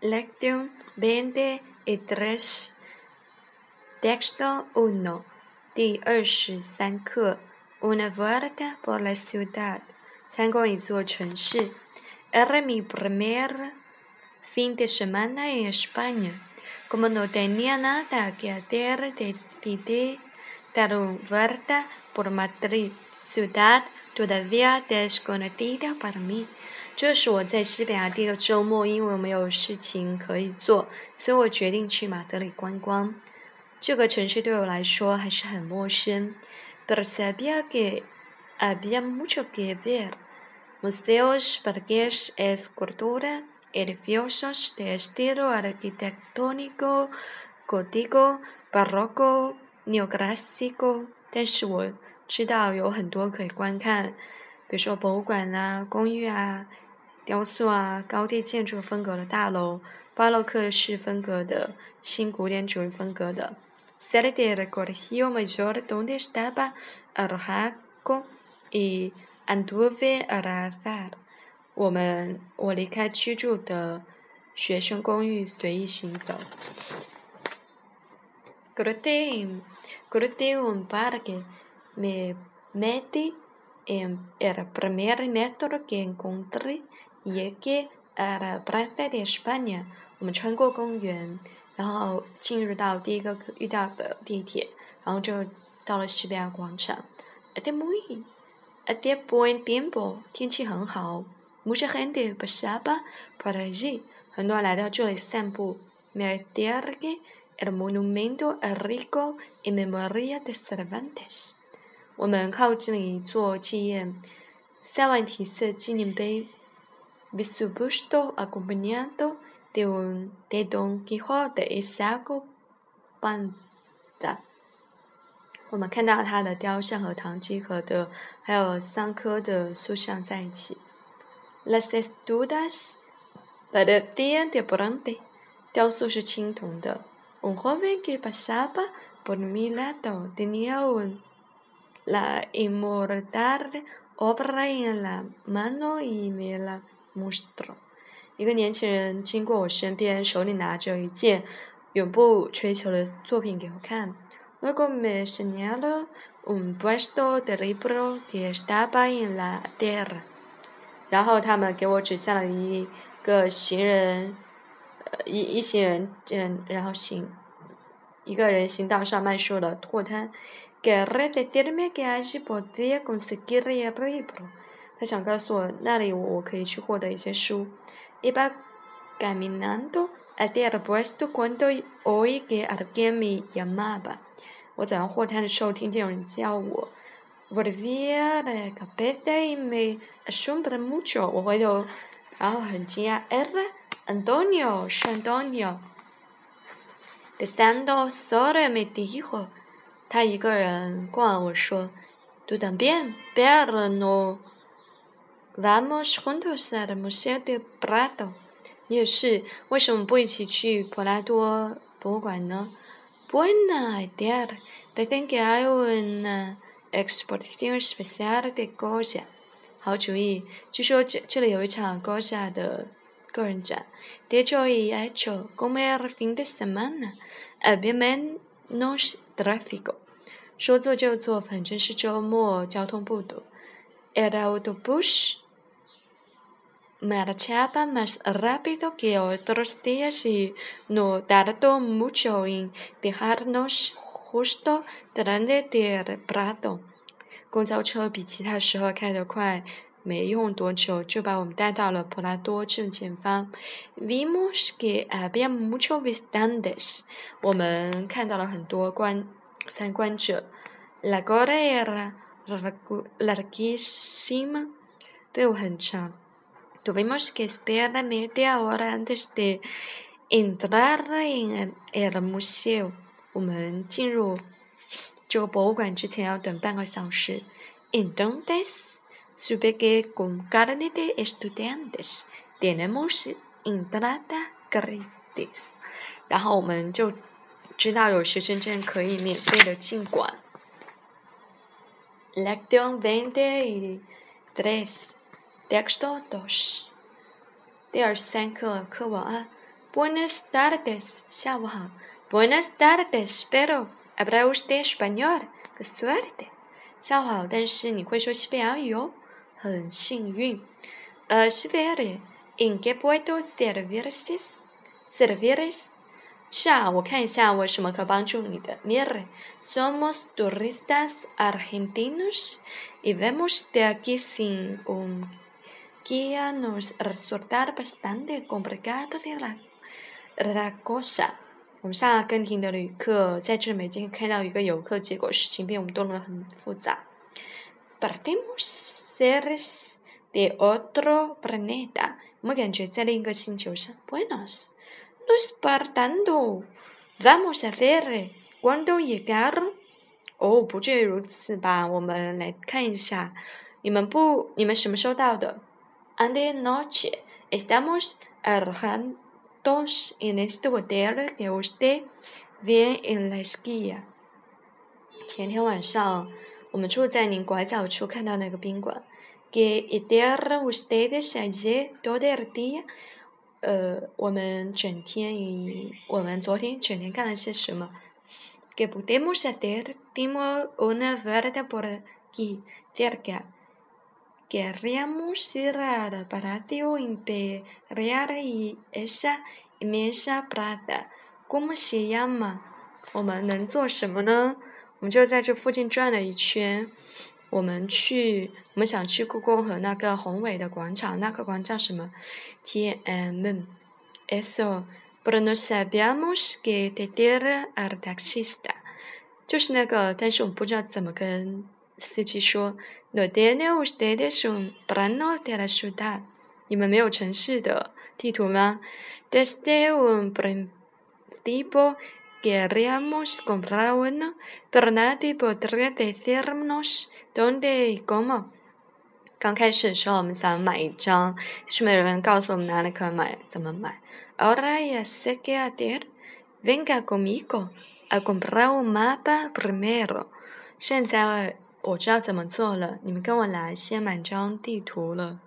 Lección veintitrés, texto uno, 第二十三课，Una vuelta por la ciudad，参观一座城市。Era mi primer fin de semana en España. Como no tenía nada que hacer, decidí dar una vuelta por Madrid, ciudad todavía desconocida para mí. 这是我在西班牙第一个周末，因为我没有事情可以做，所以我决定去马德里观光。这个城市对我来说还是很陌生。Pero sabía que había mucho que ver: museos, parques, escultura, edificios de estilo arquitectónico gótico, barroco, neoclásico。但是我知道有很多可以观看，比如说博物馆啊、公寓啊。雕塑啊，高地建筑风格的大楼，巴洛克式风格的，新古典主义风格的。Salí del colegio mayor donde estaba alojado y anduve al azar。我们，我离开居住的学生公寓，随意行走。Crucé, crucé un parque, me metí el primer metro que encontré。也给 at Plaza de España，我们穿过公园，然后进入到第一个遇到的地铁，然后就到了西班牙广场。Ade muy, ade buen tiempo，天气很好。Mucha gente pasaba por allí，很多人来到这里散步。Me acerqué el monumento al rico en memoria de Cervantes， 我们靠近了一座纪念塞万提斯纪念碑。Visubusto acompañado de un de Don Quijote y Sancho Panza。我们看到他的雕像和唐吉诃德还有桑科的塑像在一起。Las estudas parecían de bronce，雕塑是青铜的。Un joven que pasaba por mi lado tenía un la inmortal obra en la mano y me la mostro 一个年轻人经过我身边，手里拿着一件永不吹球的作品给我看。Luego me señaló un puesto de libro que estaba en la tierra。然后他们给我指向了一个行人，呃，一一行人，嗯，然后行一个人行道上卖书的货摊。Quería decirme que allí podía conseguir el libro。他想告诉我，那里我可以去获得一些书。Iba caminando hacia el puesto cuando oí que alguien me llamaba。我走上货摊的时候，听见有人叫我。Volví la cabeza y me asombré mucho。我回头，然后很惊讶。Era Antonio，是 Antonio。Pasando solo me dijo， 他一个人逛，我说，Tú también, pero no。Vamos juntos al Museo de Prado。你也是，为什么不一起去普拉多博物馆呢？Buena idea. Dicen que hay una exposición especial de Goya。好主意，据说这这里有一场 Goya 的个人展。De hecho, y hecho, como el fin de semana, había menos tráfico。说做就做，反正是周末，交通不堵。El autobús marchaba más rápido que otros días y no tardó mucho en dejarnos justo delante del Prado。公交车比其他时候开得快，没用多久就把我们带到了普拉多正前方。Vimos que había muchos visitantes。我们看到了很多观参观者。La cola era larguísima，队伍很长。Tuvimos que esperar media hora antes de entrar en el museo。我们进入这个博物馆之前要等半个小时。Entonces supe que con carnet de estudiantes tenemos entrada gratis。然后我们就知道有学生证可以免费的进馆。Lección veinte y tres。Texto dos。第二十三课课文啊 Buenas tardes，下午好。Buenas tardes，pero habla usted español？Qué suerte！下午好，但是你会说西班牙语哦，很幸运。呃，Sverre，en qué puedo servirles？Servirles？是啊，我看一下我什么可帮助你的。Mire，somos turistas argentinos y vemos de aquí sin un guía nos resulta bastante complicado de la la cosa。我们是阿根廷的旅客，在这里每天看到一个游客，结果事情被我们弄得很复杂。Partimos seres de otro planeta，我们感觉在另一个星球上。Buenos。No es partando. Vamos a ver cuándo llegaron. 哦，不至于如此吧？我们来看一下，你们不，你们什么时候到的？Ante noche estamos alojados en este hotel que usted ve en la esquina。前天晚上，我们住在您拐角处看到那个宾馆。Que hicieron ustedes ayer todo el día？ 呃，我们整天以我们昨天整天干了些什么？Que podemos hacer? Dimos una vuelta por aquí cerca. Queríamos ir al Palacio Imperial y esa inmensa plaza. ¿Cómo se llama? 我们能做什么呢？我们就在这附近转了一圈。我们去，我们想去故宫和那个宏伟的广场，那个广场叫什么？TMM，eso pero no sabíamos qué decir al taxista。就是那个，但是我们不知道怎么跟司机说。No tiene ustedes un plano de la ciudad？你们没有城市的地图吗？Desde un principio queríamos comprar uno, pero nadie podría decirnos dónde y cómo。刚开始的时候，我们想买一张，是没有人告诉我们哪里可以买，怎么买。Ahora ya sé qué hacer. Venga conmigo a comprar un mapa primero。现在我知道怎么做了，你们跟我来，先买张地图了。